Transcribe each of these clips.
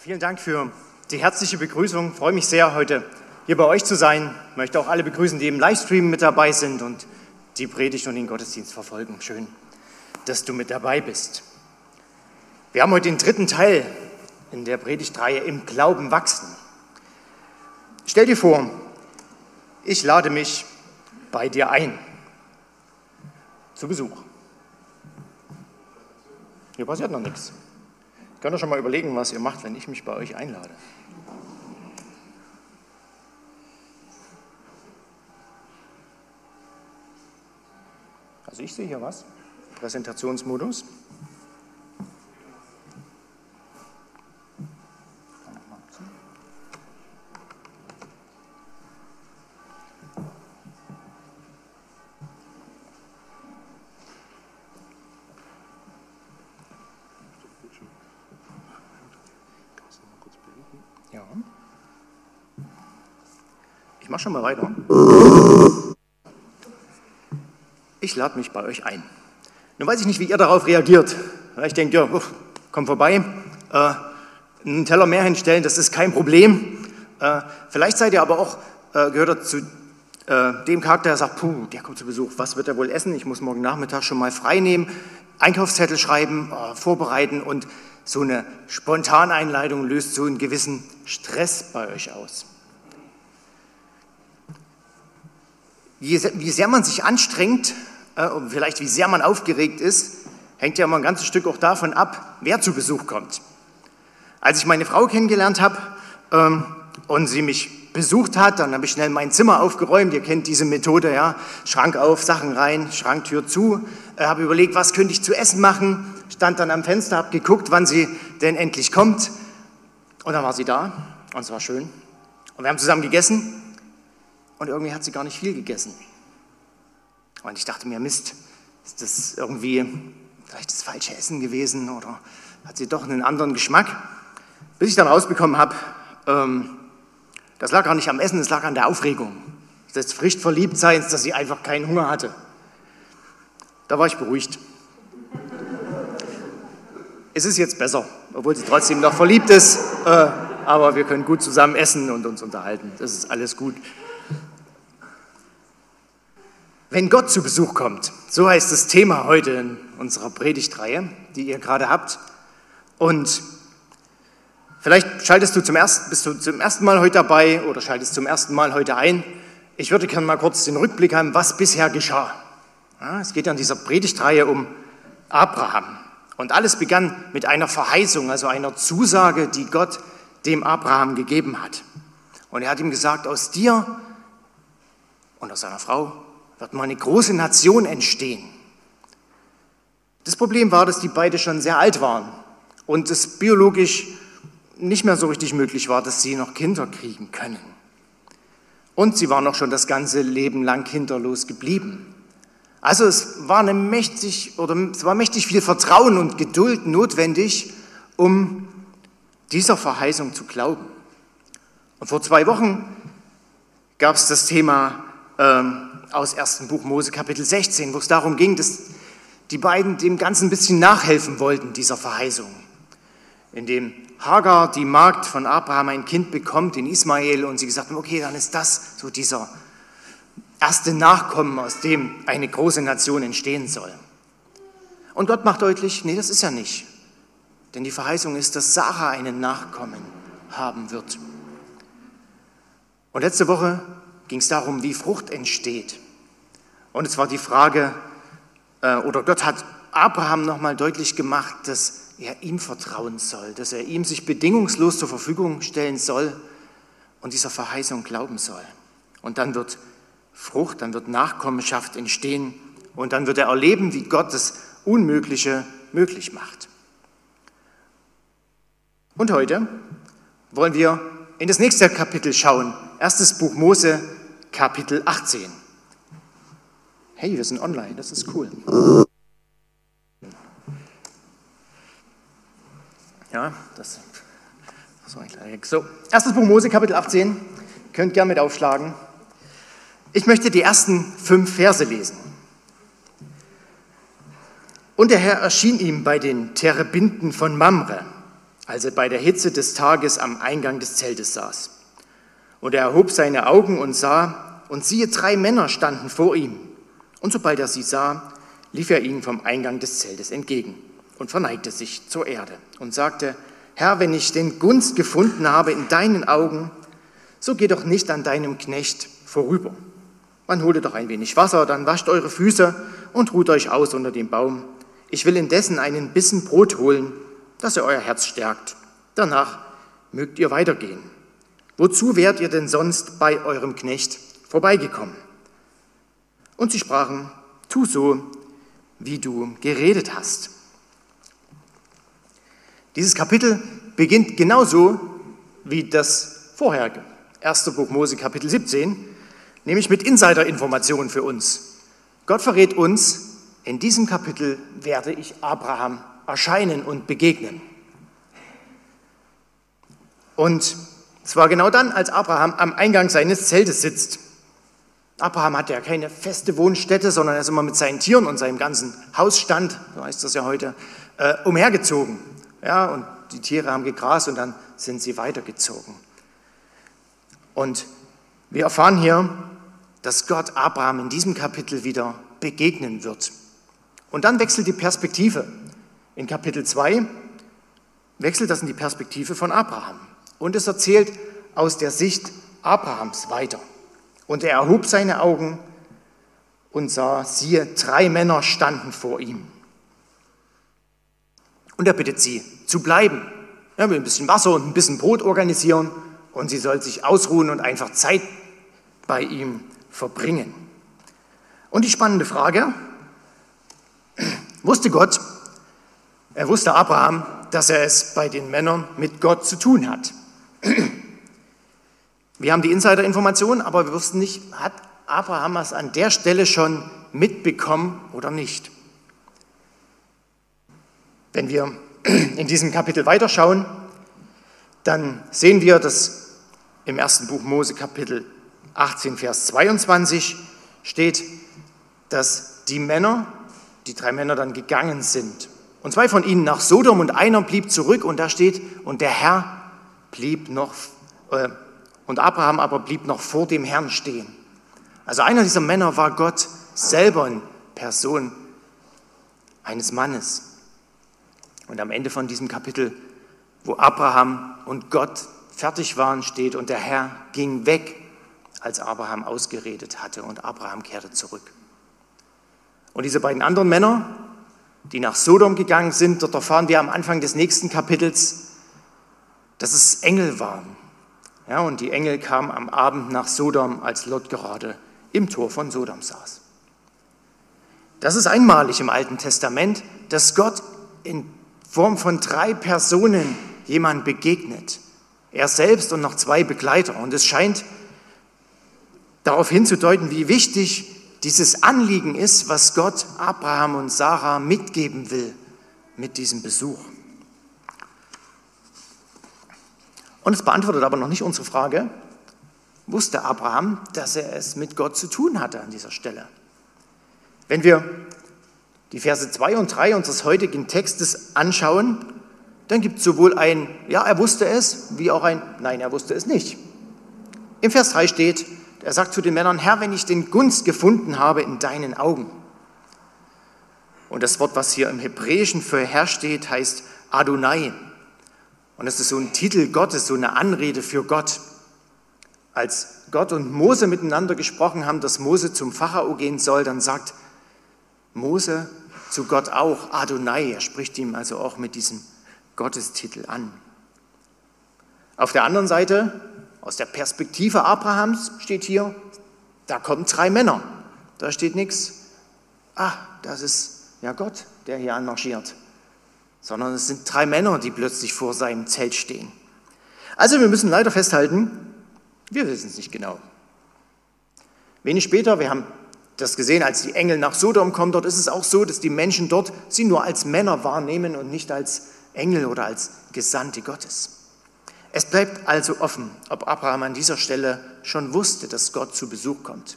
vielen Dank für die herzliche Begrüßung. Ich freue mich sehr, heute hier bei euch zu sein. Ich möchte auch alle begrüßen, die im Livestream mit dabei sind und die Predigt und den Gottesdienst verfolgen. Schön, dass du mit dabei bist. Wir haben heute den dritten Teil in der Predigtreihe im Glauben wachsen. Stell dir vor, ich lade mich bei dir ein zu Besuch. Hier passiert noch nichts. Könnt ihr schon mal überlegen, was ihr macht, wenn ich mich bei euch einlade. Also ich sehe hier was. Präsentationsmodus. Mach schon mal weiter. Ich lade mich bei euch ein. Nun weiß ich nicht, wie ihr darauf reagiert. Ich denke, ja, komm vorbei, äh, einen Teller mehr hinstellen, das ist kein Problem. Äh, vielleicht seid ihr aber auch, äh, gehört zu äh, dem Charakter, der sagt, puh, der kommt zu Besuch, was wird er wohl essen? Ich muss morgen Nachmittag schon mal frei nehmen, Einkaufszettel schreiben, äh, vorbereiten und so eine Spontaneinleitung löst so einen gewissen Stress bei euch aus. Wie sehr man sich anstrengt, äh, und vielleicht wie sehr man aufgeregt ist, hängt ja mal ein ganzes Stück auch davon ab, wer zu Besuch kommt. Als ich meine Frau kennengelernt habe ähm, und sie mich besucht hat, dann habe ich schnell mein Zimmer aufgeräumt. Ihr kennt diese Methode, ja. Schrank auf, Sachen rein, Schranktür zu. Äh, habe überlegt, was könnte ich zu essen machen. Stand dann am Fenster, habe geguckt, wann sie denn endlich kommt. Und dann war sie da und es war schön. Und wir haben zusammen gegessen und irgendwie hat sie gar nicht viel gegessen. Und ich dachte mir, Mist, ist das irgendwie vielleicht das falsche Essen gewesen oder hat sie doch einen anderen Geschmack? Bis ich dann rausbekommen habe, ähm, das lag gar nicht am Essen, das lag an der Aufregung des frisch Verliebtseins, dass sie einfach keinen Hunger hatte. Da war ich beruhigt. Es ist jetzt besser, obwohl sie trotzdem noch verliebt ist, äh, aber wir können gut zusammen essen und uns unterhalten. Das ist alles gut. Wenn Gott zu Besuch kommt, so heißt das Thema heute in unserer Predigtreihe, die ihr gerade habt. Und vielleicht schaltest du zum ersten, bist du zum ersten Mal heute dabei oder schaltest zum ersten Mal heute ein. Ich würde gerne mal kurz den Rückblick haben, was bisher geschah. Ja, es geht ja in dieser Predigtreihe um Abraham. Und alles begann mit einer Verheißung, also einer Zusage, die Gott dem Abraham gegeben hat. Und er hat ihm gesagt, aus dir und aus seiner Frau wird mal eine große Nation entstehen. Das Problem war, dass die beide schon sehr alt waren und es biologisch nicht mehr so richtig möglich war, dass sie noch Kinder kriegen können. Und sie waren auch schon das ganze Leben lang kinderlos geblieben. Also es war, eine mächtig, oder es war mächtig viel Vertrauen und Geduld notwendig, um dieser Verheißung zu glauben. Und vor zwei Wochen gab es das Thema ähm, aus 1. Buch Mose Kapitel 16, wo es darum ging, dass die beiden dem Ganzen ein bisschen nachhelfen wollten, dieser Verheißung. In dem Hagar, die Magd von Abraham, ein Kind bekommt, in Ismael, und sie gesagt haben, okay, dann ist das so dieser erste Nachkommen, aus dem eine große Nation entstehen soll. Und Gott macht deutlich, nee, das ist ja nicht. Denn die Verheißung ist, dass Sarah einen Nachkommen haben wird. Und letzte Woche ging es darum, wie Frucht entsteht. Und es war die Frage, äh, oder Gott hat Abraham nochmal deutlich gemacht, dass er ihm vertrauen soll, dass er ihm sich bedingungslos zur Verfügung stellen soll und dieser Verheißung glauben soll. Und dann wird Frucht, dann wird Nachkommenschaft entstehen und dann wird er erleben, wie Gott das Unmögliche möglich macht. Und heute wollen wir in das nächste Kapitel schauen. Erstes Buch Mose, Kapitel 18. Hey, wir sind online, das ist cool. Ja, das, war ein kleiner Heck. So, erstes Buch Mose, Kapitel 18. Könnt gerne mit aufschlagen. Ich möchte die ersten fünf Verse lesen. Und der Herr erschien ihm bei den Terebinden von Mamre, als er bei der Hitze des Tages am Eingang des Zeltes saß. Und er erhob seine Augen und sah, und siehe, drei Männer standen vor ihm. Und sobald er sie sah, lief er ihnen vom Eingang des Zeltes entgegen und verneigte sich zur Erde und sagte, Herr, wenn ich den Gunst gefunden habe in deinen Augen, so geh doch nicht an deinem Knecht vorüber. Man hole doch ein wenig Wasser, dann wascht eure Füße und ruht euch aus unter dem Baum. Ich will indessen einen Bissen Brot holen, dass er euer Herz stärkt. Danach mögt ihr weitergehen. Wozu wärt ihr denn sonst bei eurem Knecht vorbeigekommen? Und sie sprachen, tu so, wie du geredet hast. Dieses Kapitel beginnt genauso wie das vorherige, 1. Buch Mose Kapitel 17, nämlich mit Insider-Informationen für uns. Gott verrät uns, in diesem Kapitel werde ich Abraham erscheinen und begegnen. Und zwar genau dann, als Abraham am Eingang seines Zeltes sitzt. Abraham hatte ja keine feste Wohnstätte, sondern er ist immer mit seinen Tieren und seinem ganzen Hausstand, so heißt das ja heute, äh, umhergezogen. Ja, und die Tiere haben gegrast und dann sind sie weitergezogen. Und wir erfahren hier, dass Gott Abraham in diesem Kapitel wieder begegnen wird. Und dann wechselt die Perspektive. In Kapitel 2 wechselt das in die Perspektive von Abraham. Und es erzählt aus der Sicht Abrahams weiter. Und er erhob seine Augen und sah, siehe, drei Männer standen vor ihm. Und er bittet sie, zu bleiben. Er will ein bisschen Wasser und ein bisschen Brot organisieren und sie soll sich ausruhen und einfach Zeit bei ihm verbringen. Und die spannende Frage, wusste Gott, er wusste Abraham, dass er es bei den Männern mit Gott zu tun hat. Wir haben die Insider-Information, aber wir wussten nicht, hat Abraham es an der Stelle schon mitbekommen oder nicht. Wenn wir in diesem Kapitel weiterschauen, dann sehen wir, dass im ersten Buch Mose Kapitel 18, Vers 22 steht, dass die Männer, die drei Männer dann gegangen sind. Und zwei von ihnen nach Sodom und einer blieb zurück und da steht, und der Herr blieb noch, äh, und Abraham aber blieb noch vor dem Herrn stehen. Also einer dieser Männer war Gott selber in Person eines Mannes. Und am Ende von diesem Kapitel, wo Abraham und Gott fertig waren, steht, und der Herr ging weg, als Abraham ausgeredet hatte, und Abraham kehrte zurück. Und diese beiden anderen Männer, die nach Sodom gegangen sind, dort erfahren wir am Anfang des nächsten Kapitels, dass es Engel waren. Ja, und die Engel kamen am Abend nach Sodom, als Lot gerade im Tor von Sodom saß. Das ist einmalig im Alten Testament, dass Gott in Form von drei Personen jemand begegnet. Er selbst und noch zwei Begleiter. Und es scheint darauf hinzudeuten, wie wichtig dieses Anliegen ist, was Gott Abraham und Sarah mitgeben will mit diesem Besuch. Und es beantwortet aber noch nicht unsere Frage, wusste Abraham, dass er es mit Gott zu tun hatte an dieser Stelle? Wenn wir die Verse 2 und 3 unseres heutigen Textes anschauen, dann gibt es sowohl ein, ja, er wusste es, wie auch ein, nein, er wusste es nicht. Im Vers 3 steht, er sagt zu den Männern, Herr, wenn ich den Gunst gefunden habe in deinen Augen. Und das Wort, was hier im Hebräischen für Herr steht, heißt Adonai. Und das ist so ein Titel Gottes, so eine Anrede für Gott. Als Gott und Mose miteinander gesprochen haben, dass Mose zum Pharao gehen soll, dann sagt Mose zu Gott auch Adonai. Er spricht ihm also auch mit diesem Gottestitel an. Auf der anderen Seite, aus der Perspektive Abrahams steht hier, da kommen drei Männer. Da steht nichts, ah, das ist ja Gott, der hier anmarschiert. Sondern es sind drei Männer, die plötzlich vor seinem Zelt stehen. Also wir müssen leider festhalten, wir wissen es nicht genau. Wenig später, wir haben das gesehen, als die Engel nach Sodom kommen, dort ist es auch so, dass die Menschen dort sie nur als Männer wahrnehmen und nicht als Engel oder als Gesandte Gottes. Es bleibt also offen, ob Abraham an dieser Stelle schon wusste, dass Gott zu Besuch kommt.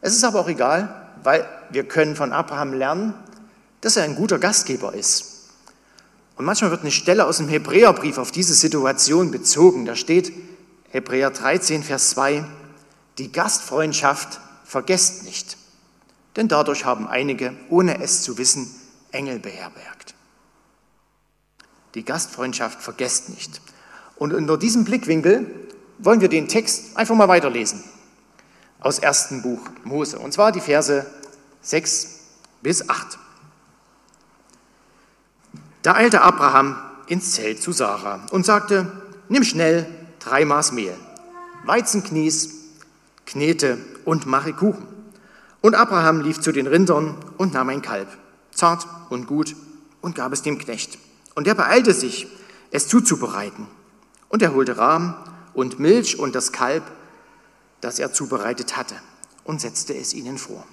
Es ist aber auch egal, weil wir können von Abraham lernen, dass er ein guter Gastgeber ist. Und manchmal wird eine Stelle aus dem Hebräerbrief auf diese Situation bezogen. Da steht Hebräer 13, Vers 2, die Gastfreundschaft vergesst nicht, denn dadurch haben einige, ohne es zu wissen, Engel beherbergt. Die Gastfreundschaft vergesst nicht. Und unter diesem Blickwinkel wollen wir den Text einfach mal weiterlesen aus ersten Buch Mose, und zwar die Verse 6 bis 8. Da eilte Abraham ins Zelt zu Sarah und sagte, nimm schnell drei Maß Mehl, Weizenknies, Knete und mache Kuchen. Und Abraham lief zu den Rindern und nahm ein Kalb, zart und gut, und gab es dem Knecht. Und er beeilte sich, es zuzubereiten. Und er holte Rahm und Milch und das Kalb, das er zubereitet hatte, und setzte es ihnen vor.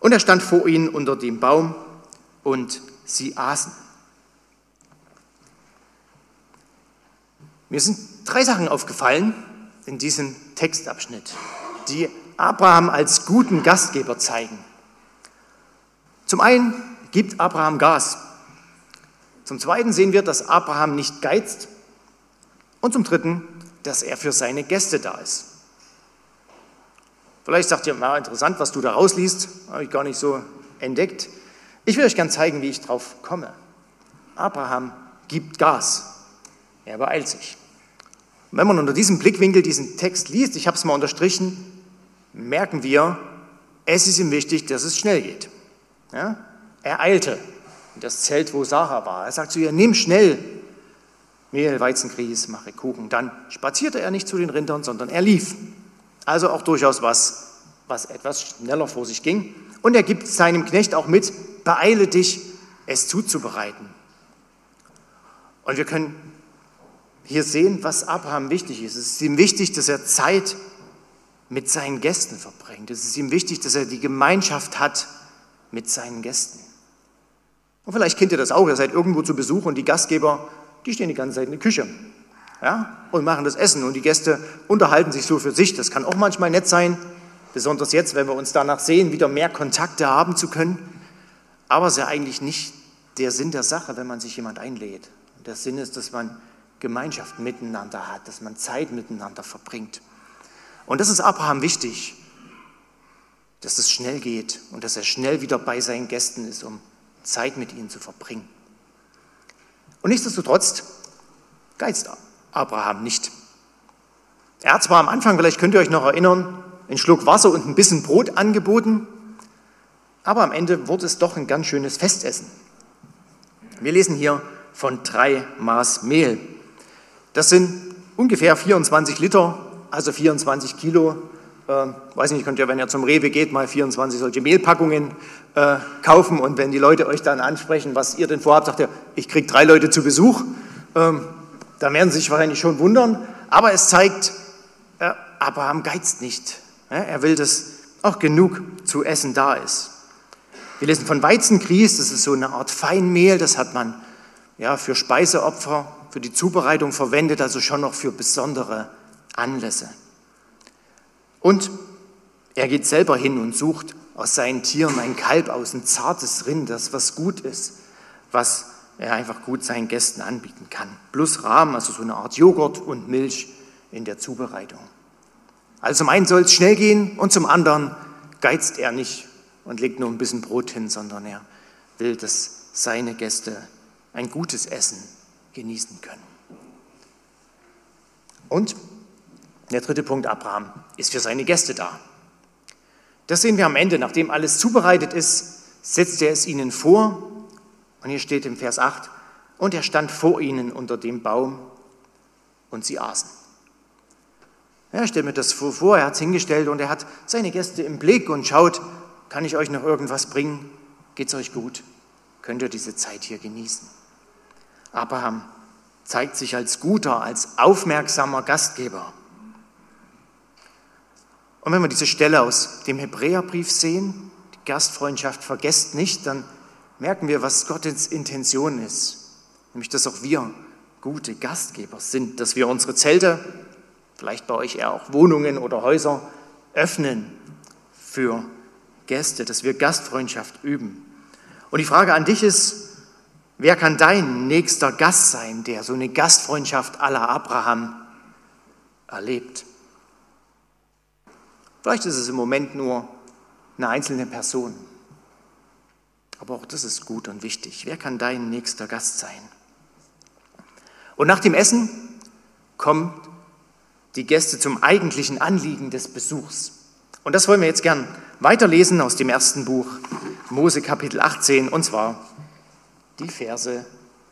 Und er stand vor ihnen unter dem Baum, und sie aßen. Mir sind drei Sachen aufgefallen in diesem Textabschnitt, die Abraham als guten Gastgeber zeigen. Zum einen gibt Abraham Gas. Zum zweiten sehen wir, dass Abraham nicht geizt. Und zum dritten, dass er für seine Gäste da ist. Vielleicht sagt ihr, mal interessant, was du da rausliest, habe ich gar nicht so entdeckt. Ich will euch gerne zeigen, wie ich drauf komme. Abraham gibt Gas. Er beeilt sich. Und wenn man unter diesem Blickwinkel diesen Text liest, ich habe es mal unterstrichen, merken wir, es ist ihm wichtig, dass es schnell geht. Ja? Er eilte in das Zelt, wo Sarah war. Er sagt zu ihr, nimm schnell Mehl, Weizengrieß, mache Kuchen. Dann spazierte er nicht zu den Rindern, sondern er lief. Also auch durchaus was, was etwas schneller vor sich ging. Und er gibt seinem Knecht auch mit, beeile dich, es zuzubereiten. Und wir können hier sehen, was Abraham wichtig ist. Es ist ihm wichtig, dass er Zeit mit seinen Gästen verbringt. Es ist ihm wichtig, dass er die Gemeinschaft hat mit seinen Gästen. Und vielleicht kennt ihr das auch, ihr seid irgendwo zu Besuch und die Gastgeber, die stehen die ganze Zeit in der Küche ja, und machen das Essen und die Gäste unterhalten sich so für sich. Das kann auch manchmal nett sein, besonders jetzt, wenn wir uns danach sehen, wieder mehr Kontakte haben zu können. Aber es ist ja eigentlich nicht der Sinn der Sache, wenn man sich jemand einlädt. Der Sinn ist, dass man Gemeinschaft miteinander hat, dass man Zeit miteinander verbringt. Und das ist Abraham wichtig, dass es schnell geht und dass er schnell wieder bei seinen Gästen ist, um Zeit mit ihnen zu verbringen. Und nichtsdestotrotz geizt Abraham nicht. Er hat zwar am Anfang, vielleicht könnt ihr euch noch erinnern, einen Schluck Wasser und ein bisschen Brot angeboten, aber am Ende wurde es doch ein ganz schönes Festessen. Wir lesen hier von drei Maß Mehl. Das sind ungefähr 24 Liter, also 24 Kilo. Äh, weiß nicht, könnt ihr, wenn ihr zum Rewe geht, mal 24 solche Mehlpackungen äh, kaufen und wenn die Leute euch dann ansprechen, was ihr denn vorhabt, sagt ihr, ich kriege drei Leute zu Besuch. Ähm, da werden sie sich wahrscheinlich schon wundern, aber es zeigt, äh, Abraham geizt nicht. Ja, er will, dass auch genug zu essen da ist. Wir lesen von Weizengrieß, das ist so eine Art Feinmehl, das hat man ja, für Speiseopfer für die Zubereitung verwendet, also schon noch für besondere Anlässe. Und er geht selber hin und sucht aus seinen Tieren ein Kalb aus, ein zartes Rind, das was gut ist, was er einfach gut seinen Gästen anbieten kann. Plus Rahmen, also so eine Art Joghurt und Milch in der Zubereitung. Also zum einen soll es schnell gehen und zum anderen geizt er nicht und legt nur ein bisschen Brot hin, sondern er will, dass seine Gäste ein gutes Essen genießen können. Und der dritte Punkt, Abraham ist für seine Gäste da. Das sehen wir am Ende. Nachdem alles zubereitet ist, setzt er es ihnen vor. Und hier steht im Vers 8, und er stand vor ihnen unter dem Baum und sie aßen. Ja, stellt mir das vor, er hat es hingestellt und er hat seine Gäste im Blick und schaut, kann ich euch noch irgendwas bringen? Geht es euch gut? Könnt ihr diese Zeit hier genießen? Abraham zeigt sich als guter, als aufmerksamer Gastgeber. Und wenn wir diese Stelle aus dem Hebräerbrief sehen, die Gastfreundschaft vergesst nicht, dann merken wir, was Gottes Intention ist. Nämlich, dass auch wir gute Gastgeber sind, dass wir unsere Zelte, vielleicht bei euch eher auch Wohnungen oder Häuser, öffnen für Gäste, dass wir Gastfreundschaft üben. Und die Frage an dich ist, wer kann dein nächster Gast sein, der so eine Gastfreundschaft aller Abraham erlebt? Vielleicht ist es im Moment nur eine einzelne Person. Aber auch das ist gut und wichtig. Wer kann dein nächster Gast sein? Und nach dem Essen kommen die Gäste zum eigentlichen Anliegen des Besuchs. Und das wollen wir jetzt gern weiterlesen aus dem ersten Buch Mose Kapitel 18 und zwar die Verse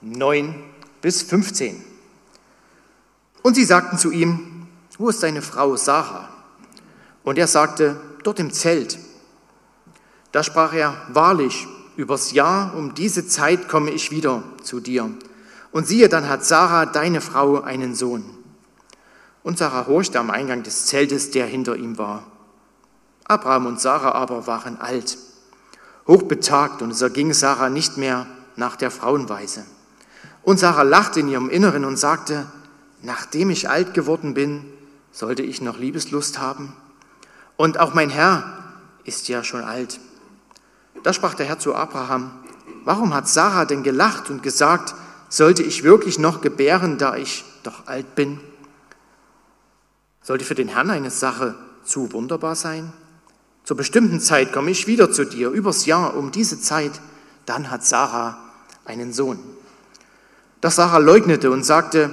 9 bis 15. Und sie sagten zu ihm, wo ist deine Frau Sarah? Und er sagte, dort im Zelt. Da sprach er, wahrlich, übers Jahr um diese Zeit komme ich wieder zu dir. Und siehe, dann hat Sarah, deine Frau, einen Sohn. Und Sarah horchte am Eingang des Zeltes, der hinter ihm war. Abraham und Sarah aber waren alt, hochbetagt, und es erging Sarah nicht mehr nach der Frauenweise. Und Sarah lachte in ihrem Inneren und sagte, nachdem ich alt geworden bin, sollte ich noch Liebeslust haben? Und auch mein Herr ist ja schon alt. Da sprach der Herr zu Abraham, warum hat Sarah denn gelacht und gesagt, sollte ich wirklich noch gebären, da ich doch alt bin? Sollte für den Herrn eine Sache zu wunderbar sein? Zur bestimmten Zeit komme ich wieder zu dir, übers Jahr um diese Zeit, dann hat Sarah einen Sohn. Doch Sarah leugnete und sagte,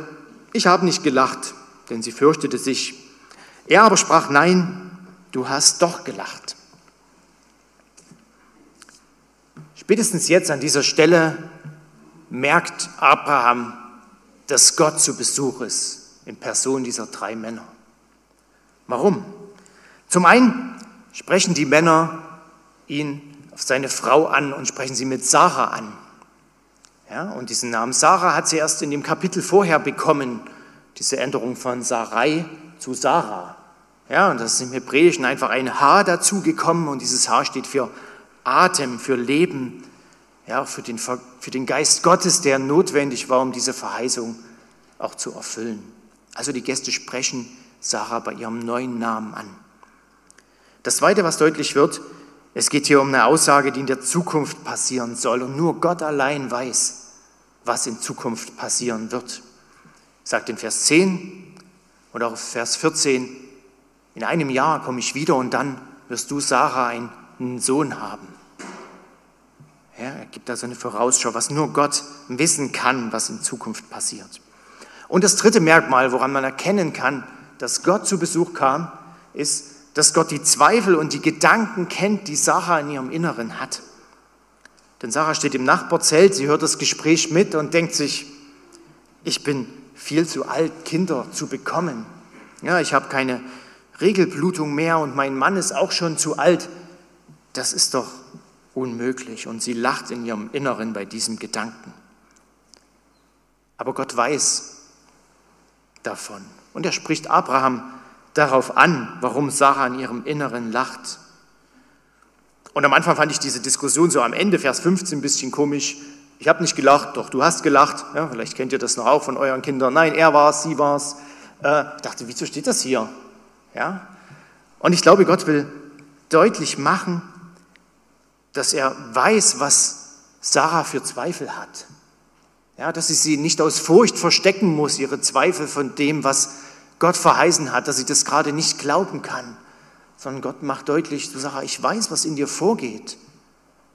ich habe nicht gelacht, denn sie fürchtete sich. Er aber sprach, nein, du hast doch gelacht. Spätestens jetzt an dieser Stelle merkt Abraham, dass Gott zu Besuch ist in Person dieser drei Männer. Warum? Zum einen sprechen die Männer ihn auf seine Frau an und sprechen sie mit Sarah an. Ja, und diesen Namen Sarah hat sie erst in dem Kapitel vorher bekommen, diese Änderung von Sarai zu Sarah. Ja, und das ist im Hebräischen einfach ein H dazugekommen und dieses H steht für Atem, für Leben, ja, für den, für den Geist Gottes, der notwendig war, um diese Verheißung auch zu erfüllen. Also die Gäste sprechen Sarah bei ihrem neuen Namen an. Das Zweite, was deutlich wird, es geht hier um eine Aussage, die in der Zukunft passieren soll und nur Gott allein weiß, was in Zukunft passieren wird. Sagt in Vers 10 und auch Vers 14, in einem Jahr komme ich wieder und dann wirst du, Sarah, einen Sohn haben. Ja, er gibt also eine Vorausschau, was nur Gott wissen kann, was in Zukunft passiert. Und das dritte Merkmal, woran man erkennen kann, dass Gott zu Besuch kam, ist, dass Gott die Zweifel und die Gedanken kennt, die Sarah in ihrem Inneren hat. Denn Sarah steht im Nachbarzelt, sie hört das Gespräch mit und denkt sich, ich bin viel zu alt, Kinder zu bekommen. Ja, ich habe keine Regelblutung mehr und mein Mann ist auch schon zu alt. Das ist doch unmöglich. Und sie lacht in ihrem Inneren bei diesem Gedanken. Aber Gott weiß davon. Und er spricht Abraham darauf an, warum Sarah in ihrem Inneren lacht. Und am Anfang fand ich diese Diskussion so am Ende, Vers 15, ein bisschen komisch. Ich habe nicht gelacht, doch du hast gelacht. Ja, vielleicht kennt ihr das noch auch von euren Kindern. Nein, er war es, sie war es. Äh, ich dachte, wieso steht das hier? Ja? Und ich glaube, Gott will deutlich machen, dass er weiß, was Sarah für Zweifel hat. Ja, dass sie sie nicht aus Furcht verstecken muss, ihre Zweifel von dem, was Gott verheißen hat, dass sie das gerade nicht glauben kann, sondern Gott macht deutlich, du Sarah, ich weiß, was in dir vorgeht.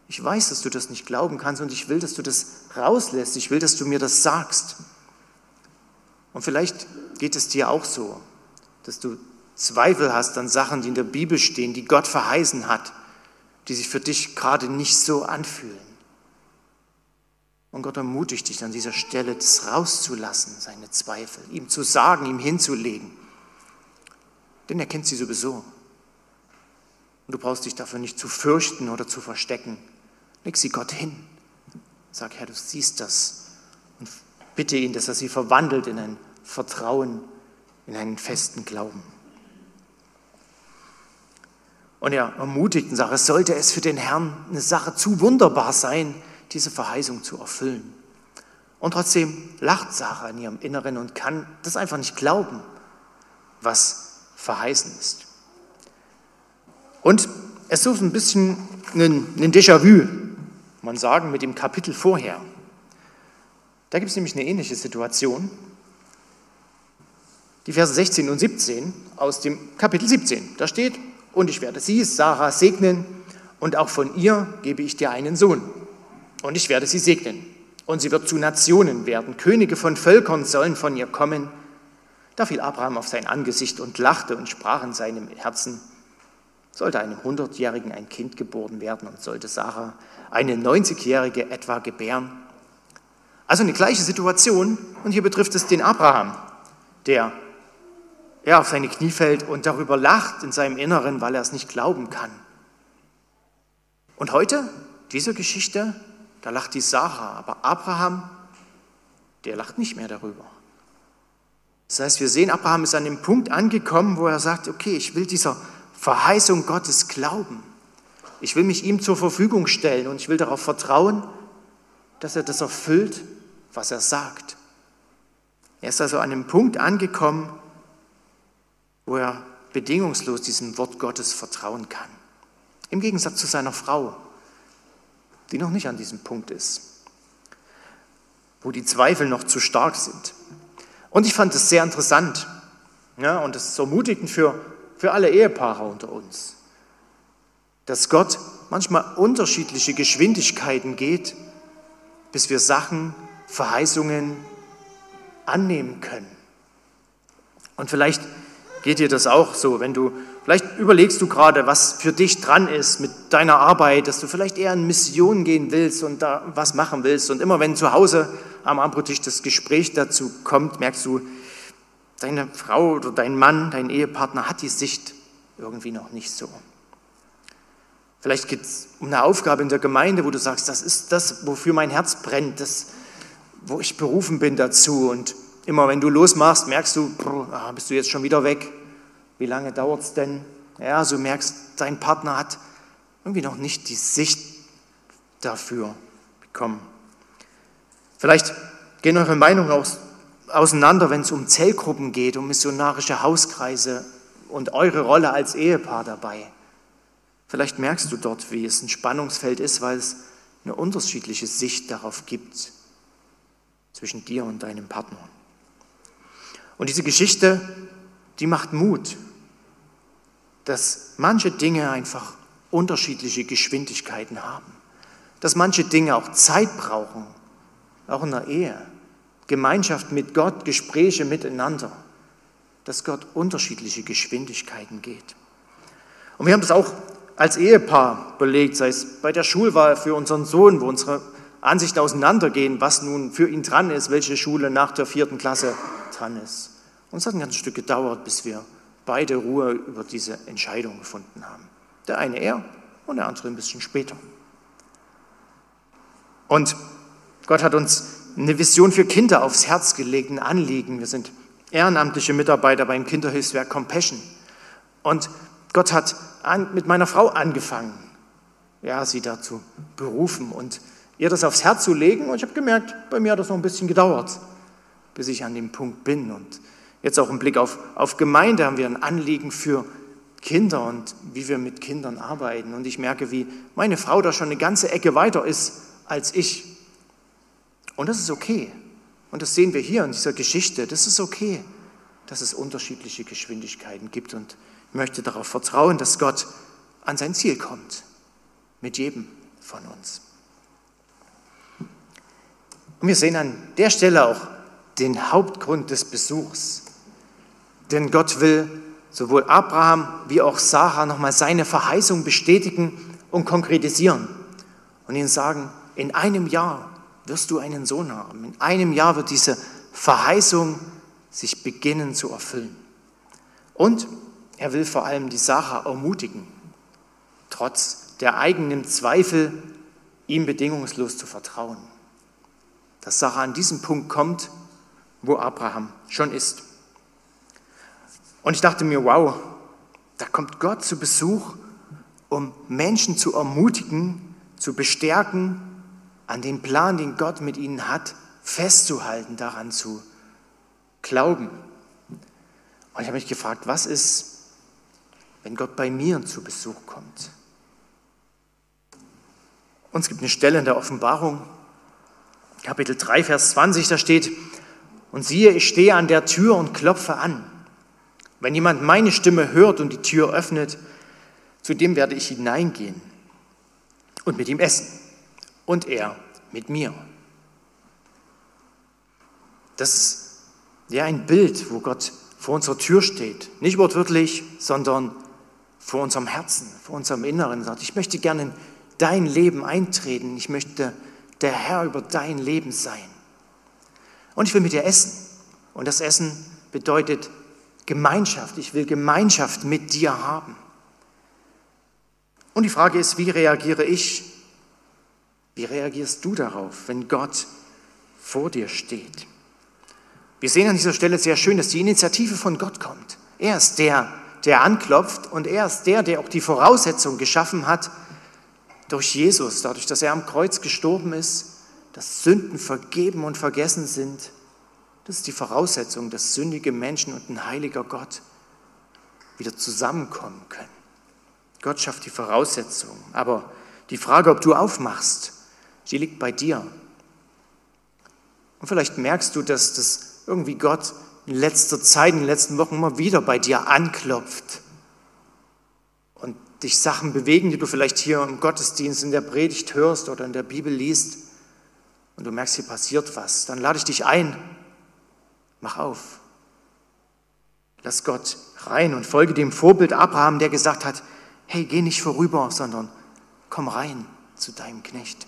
Ich weiß, dass du das nicht glauben kannst und ich will, dass du das rauslässt. Ich will, dass du mir das sagst. Und vielleicht geht es dir auch so, dass du Zweifel hast an Sachen, die in der Bibel stehen, die Gott verheißen hat, die sich für dich gerade nicht so anfühlen. Und Gott ermutigt dich an dieser Stelle, das rauszulassen, seine Zweifel, ihm zu sagen, ihm hinzulegen. Denn er kennt sie sowieso. Und du brauchst dich dafür nicht zu fürchten oder zu verstecken. Leg sie Gott hin. Sag, Herr, du siehst das. Und bitte ihn, dass er sie verwandelt in ein Vertrauen, in einen festen Glauben. Und er ermutigt und sagt, es sollte es für den Herrn eine Sache zu wunderbar sein, diese Verheißung zu erfüllen. Und trotzdem lacht Sarah in ihrem Inneren und kann das einfach nicht glauben, was verheißen ist. Und es ist so ein bisschen ein, ein Déjà-vu, man sagen, mit dem Kapitel vorher. Da gibt es nämlich eine ähnliche Situation. Die Verse 16 und 17 aus dem Kapitel 17. Da steht, und ich werde sie, Sarah, segnen, und auch von ihr gebe ich dir einen Sohn. Und ich werde sie segnen. Und sie wird zu Nationen werden. Könige von Völkern sollen von ihr kommen. Da fiel Abraham auf sein Angesicht und lachte und sprach in seinem Herzen, sollte einem Hundertjährigen ein Kind geboren werden und sollte Sarah eine 90-Jährige etwa gebären. Also eine gleiche Situation und hier betrifft es den Abraham, der er auf seine Knie fällt und darüber lacht in seinem Inneren, weil er es nicht glauben kann. Und heute, diese Geschichte, da lacht die Sarah, aber Abraham, der lacht nicht mehr darüber. Das heißt, wir sehen, Abraham ist an dem Punkt angekommen, wo er sagt, okay, ich will dieser Verheißung Gottes glauben. Ich will mich ihm zur Verfügung stellen und ich will darauf vertrauen, dass er das erfüllt, was er sagt. Er ist also an dem Punkt angekommen, wo er bedingungslos diesem Wort Gottes vertrauen kann. Im Gegensatz zu seiner Frau, die noch nicht an diesem Punkt ist, wo die Zweifel noch zu stark sind. Und ich fand es sehr interessant ja, und es ist ermutigend für, für alle Ehepaare unter uns, dass Gott manchmal unterschiedliche Geschwindigkeiten geht, bis wir Sachen, Verheißungen annehmen können. Und vielleicht geht dir das auch so, wenn du, vielleicht überlegst du gerade, was für dich dran ist mit deiner Arbeit, dass du vielleicht eher in Mission gehen willst und da was machen willst. Und immer wenn zu Hause am Abendbrottisch das Gespräch dazu kommt, merkst du, deine Frau oder dein Mann, dein Ehepartner hat die Sicht irgendwie noch nicht so. Vielleicht geht es um eine Aufgabe in der Gemeinde, wo du sagst, das ist das, wofür mein Herz brennt, das, wo ich berufen bin dazu. Und Immer wenn du losmachst, merkst du, ah, bist du jetzt schon wieder weg? Wie lange dauert es denn? Ja, so merkst, dein Partner hat irgendwie noch nicht die Sicht dafür bekommen. Vielleicht gehen eure Meinungen aus, auseinander, wenn es um Zellgruppen geht, um missionarische Hauskreise und eure Rolle als Ehepaar dabei. Vielleicht merkst du dort, wie es ein Spannungsfeld ist, weil es eine unterschiedliche Sicht darauf gibt zwischen dir und deinem Partner. Und diese Geschichte, die macht Mut, dass manche Dinge einfach unterschiedliche Geschwindigkeiten haben, dass manche Dinge auch Zeit brauchen, auch in der Ehe, Gemeinschaft mit Gott, Gespräche miteinander, dass Gott unterschiedliche Geschwindigkeiten geht. Und wir haben das auch als Ehepaar belegt, sei es bei der Schulwahl für unseren Sohn, wo unsere Ansichten auseinandergehen, was nun für ihn dran ist, welche Schule nach der vierten Klasse dran ist. Und es hat ein ganzes Stück gedauert, bis wir beide Ruhe über diese Entscheidung gefunden haben. Der eine eher und der andere ein bisschen später. Und Gott hat uns eine Vision für Kinder aufs Herz gelegt, ein Anliegen. Wir sind ehrenamtliche Mitarbeiter beim Kinderhilfswerk Compassion. Und Gott hat an, mit meiner Frau angefangen, ja, sie dazu berufen und ihr das aufs Herz zu legen. Und ich habe gemerkt, bei mir hat das noch ein bisschen gedauert, bis ich an dem Punkt bin. Und Jetzt auch im Blick auf, auf Gemeinde haben wir ein Anliegen für Kinder und wie wir mit Kindern arbeiten. Und ich merke, wie meine Frau da schon eine ganze Ecke weiter ist als ich. Und das ist okay. Und das sehen wir hier in dieser Geschichte. Das ist okay, dass es unterschiedliche Geschwindigkeiten gibt. Und ich möchte darauf vertrauen, dass Gott an sein Ziel kommt. Mit jedem von uns. Und wir sehen an der Stelle auch den Hauptgrund des Besuchs. Denn Gott will sowohl Abraham wie auch Sarah nochmal seine Verheißung bestätigen und konkretisieren und ihnen sagen, in einem Jahr wirst du einen Sohn haben. In einem Jahr wird diese Verheißung sich beginnen zu erfüllen. Und er will vor allem die Sarah ermutigen, trotz der eigenen Zweifel ihm bedingungslos zu vertrauen. Dass Sarah an diesen Punkt kommt, wo Abraham schon ist. Und ich dachte mir, wow, da kommt Gott zu Besuch, um Menschen zu ermutigen, zu bestärken, an den Plan, den Gott mit ihnen hat, festzuhalten, daran zu glauben. Und ich habe mich gefragt, was ist, wenn Gott bei mir zu Besuch kommt? Und es gibt eine Stelle in der Offenbarung, Kapitel 3, Vers 20, da steht, und siehe, ich stehe an der Tür und klopfe an. Wenn jemand meine Stimme hört und die Tür öffnet, zu dem werde ich hineingehen und mit ihm essen und er mit mir. Das ist ja ein Bild, wo Gott vor unserer Tür steht. Nicht wortwörtlich, sondern vor unserem Herzen, vor unserem Inneren. Sagt, ich möchte gerne in dein Leben eintreten. Ich möchte der Herr über dein Leben sein. Und ich will mit dir essen. Und das Essen bedeutet Gemeinschaft. Ich will Gemeinschaft mit dir haben. Und die Frage ist, wie reagiere ich? Wie reagierst du darauf, wenn Gott vor dir steht? Wir sehen an dieser Stelle sehr schön, dass die Initiative von Gott kommt. Er ist der, der anklopft und er ist der, der auch die Voraussetzung geschaffen hat durch Jesus, dadurch, dass er am Kreuz gestorben ist, dass Sünden vergeben und vergessen sind. Das ist die Voraussetzung, dass sündige Menschen und ein heiliger Gott wieder zusammenkommen können. Gott schafft die Voraussetzung. Aber die Frage, ob du aufmachst, die liegt bei dir. Und vielleicht merkst du, dass das irgendwie Gott in letzter Zeit, in den letzten Wochen immer wieder bei dir anklopft und dich Sachen bewegen, die du vielleicht hier im Gottesdienst, in der Predigt hörst oder in der Bibel liest und du merkst, hier passiert was, dann lade ich dich ein, mach auf. Lass Gott rein und folge dem Vorbild Abraham, der gesagt hat, hey, geh nicht vorüber, sondern komm rein zu deinem Knecht.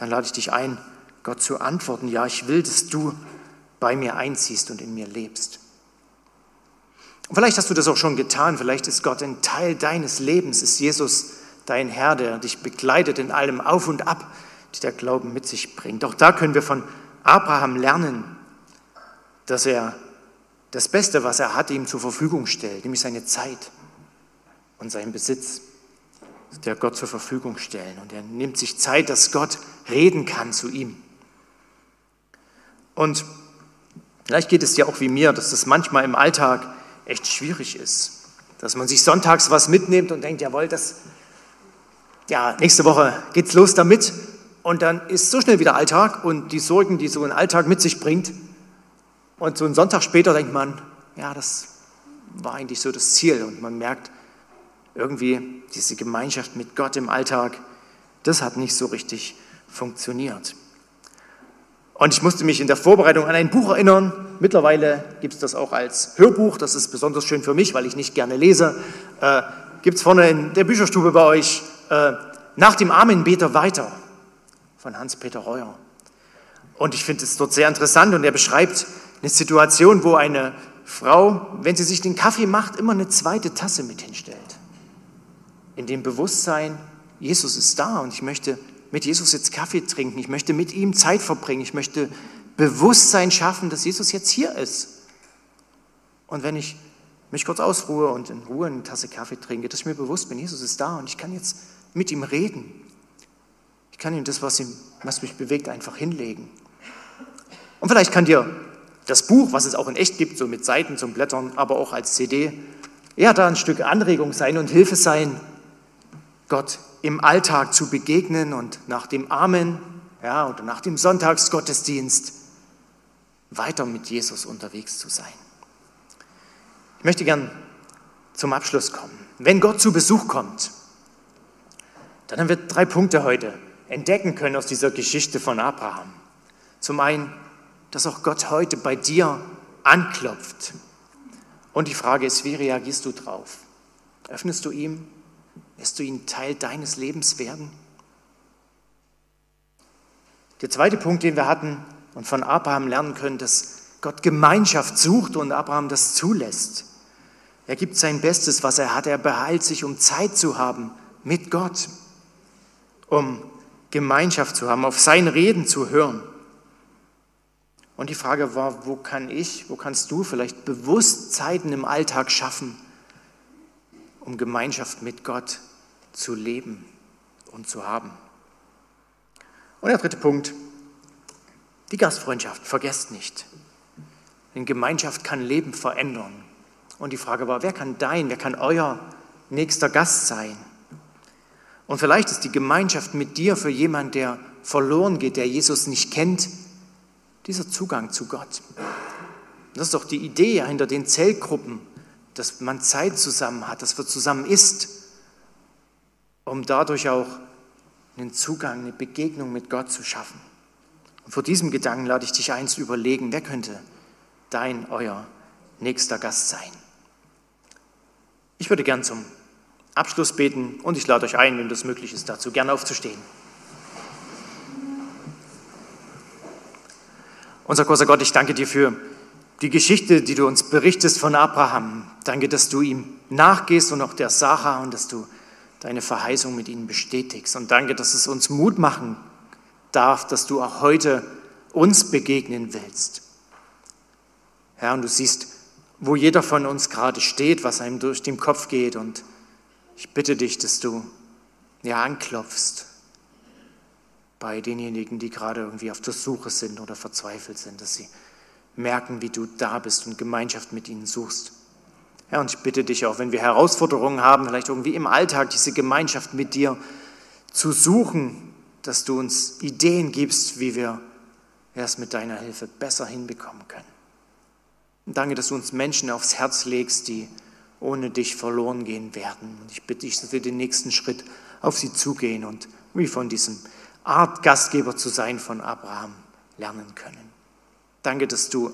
Dann lade ich dich ein, Gott zu antworten, ja, ich will, dass du bei mir einziehst und in mir lebst. Und vielleicht hast du das auch schon getan, vielleicht ist Gott ein Teil deines Lebens, ist Jesus dein Herr, der dich begleitet in allem Auf und Ab, die der Glauben mit sich bringt. Auch da können wir von Abraham lernen, dass er das Beste, was er hat, ihm zur Verfügung stellt, nämlich seine Zeit und seinen Besitz, der Gott zur Verfügung stellen. Und er nimmt sich Zeit, dass Gott reden kann zu ihm. Und Vielleicht geht es dir auch wie mir, dass das manchmal im Alltag echt schwierig ist. Dass man sich sonntags was mitnimmt und denkt, jawohl, das, ja, nächste Woche geht's los damit. Und dann ist so schnell wieder Alltag und die Sorgen, die so ein Alltag mit sich bringt. Und so einen Sonntag später denkt man, ja, das war eigentlich so das Ziel. Und man merkt irgendwie, diese Gemeinschaft mit Gott im Alltag, das hat nicht so richtig funktioniert. Und ich musste mich in der Vorbereitung an ein Buch erinnern. Mittlerweile gibt es das auch als Hörbuch. Das ist besonders schön für mich, weil ich nicht gerne lese. Äh, gibt es vorne in der Bücherstube bei euch äh, Nach dem Amenbeter weiter von Hans-Peter Reuer. Und ich finde es dort sehr interessant und er beschreibt eine Situation, wo eine Frau, wenn sie sich den Kaffee macht, immer eine zweite Tasse mit hinstellt. In dem Bewusstsein, Jesus ist da und ich möchte mit Jesus jetzt Kaffee trinken, ich möchte mit ihm Zeit verbringen, ich möchte Bewusstsein schaffen, dass Jesus jetzt hier ist. Und wenn ich mich kurz ausruhe und in Ruhe eine Tasse Kaffee trinke, dass ich mir bewusst bin, Jesus ist da und ich kann jetzt mit ihm reden. Ich kann ihm das, was, ihm, was mich bewegt, einfach hinlegen. Und vielleicht kann dir das Buch, was es auch in echt gibt, so mit Seiten zum Blättern, aber auch als CD, eher da ein Stück Anregung sein und Hilfe sein, Gott im Alltag zu begegnen und nach dem Amen ja, oder nach dem Sonntagsgottesdienst weiter mit Jesus unterwegs zu sein. Ich möchte gern zum Abschluss kommen. Wenn Gott zu Besuch kommt, dann haben wir drei Punkte heute entdecken können aus dieser Geschichte von Abraham. Zum einen, dass auch Gott heute bei dir anklopft. Und die Frage ist, wie reagierst du drauf? Öffnest du ihm Lässt du ihn Teil deines Lebens werden? Der zweite Punkt, den wir hatten und von Abraham lernen können, dass Gott Gemeinschaft sucht und Abraham das zulässt. Er gibt sein Bestes, was er hat. Er beheilt sich, um Zeit zu haben mit Gott, um Gemeinschaft zu haben, auf sein Reden zu hören. Und die Frage war, wo kann ich, wo kannst du vielleicht bewusst Zeiten im Alltag schaffen, um Gemeinschaft mit Gott zu leben und zu haben. Und der dritte Punkt, die Gastfreundschaft. Vergesst nicht. Denn Gemeinschaft kann Leben verändern. Und die Frage war, wer kann dein, wer kann euer nächster Gast sein? Und vielleicht ist die Gemeinschaft mit dir für jemanden, der verloren geht, der Jesus nicht kennt, dieser Zugang zu Gott. Das ist doch die Idee hinter den Zellgruppen, dass man Zeit zusammen hat, dass man zusammen isst, um dadurch auch einen Zugang, eine Begegnung mit Gott zu schaffen. Und vor diesem Gedanken lade ich dich ein zu überlegen, wer könnte dein, euer nächster Gast sein. Ich würde gern zum Abschluss beten und ich lade euch ein, wenn das möglich ist, dazu gerne aufzustehen. Unser großer Gott, ich danke dir für die Geschichte, die du uns berichtest von Abraham. Danke, dass du ihm nachgehst und auch der Sarah und dass du deine Verheißung mit ihnen bestätigst. Und danke, dass es uns Mut machen darf, dass du auch heute uns begegnen willst. Herr, und du siehst, wo jeder von uns gerade steht, was einem durch den Kopf geht. Und ich bitte dich, dass du ja anklopfst bei denjenigen, die gerade irgendwie auf der Suche sind oder verzweifelt sind, dass sie merken, wie du da bist und Gemeinschaft mit ihnen suchst. Ja, und ich bitte dich auch, wenn wir Herausforderungen haben, vielleicht irgendwie im Alltag diese Gemeinschaft mit dir zu suchen, dass du uns Ideen gibst, wie wir es mit deiner Hilfe besser hinbekommen können. Und danke, dass du uns Menschen aufs Herz legst, die ohne dich verloren gehen werden. Und ich bitte dich, dass wir den nächsten Schritt auf sie zugehen und wie von diesem Art Gastgeber zu sein von Abraham lernen können. Danke, dass du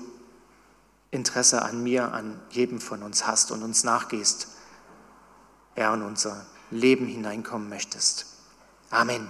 Interesse an mir, an jedem von uns hast und uns nachgehst, er in unser Leben hineinkommen möchtest. Amen.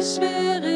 bleibst mir treu.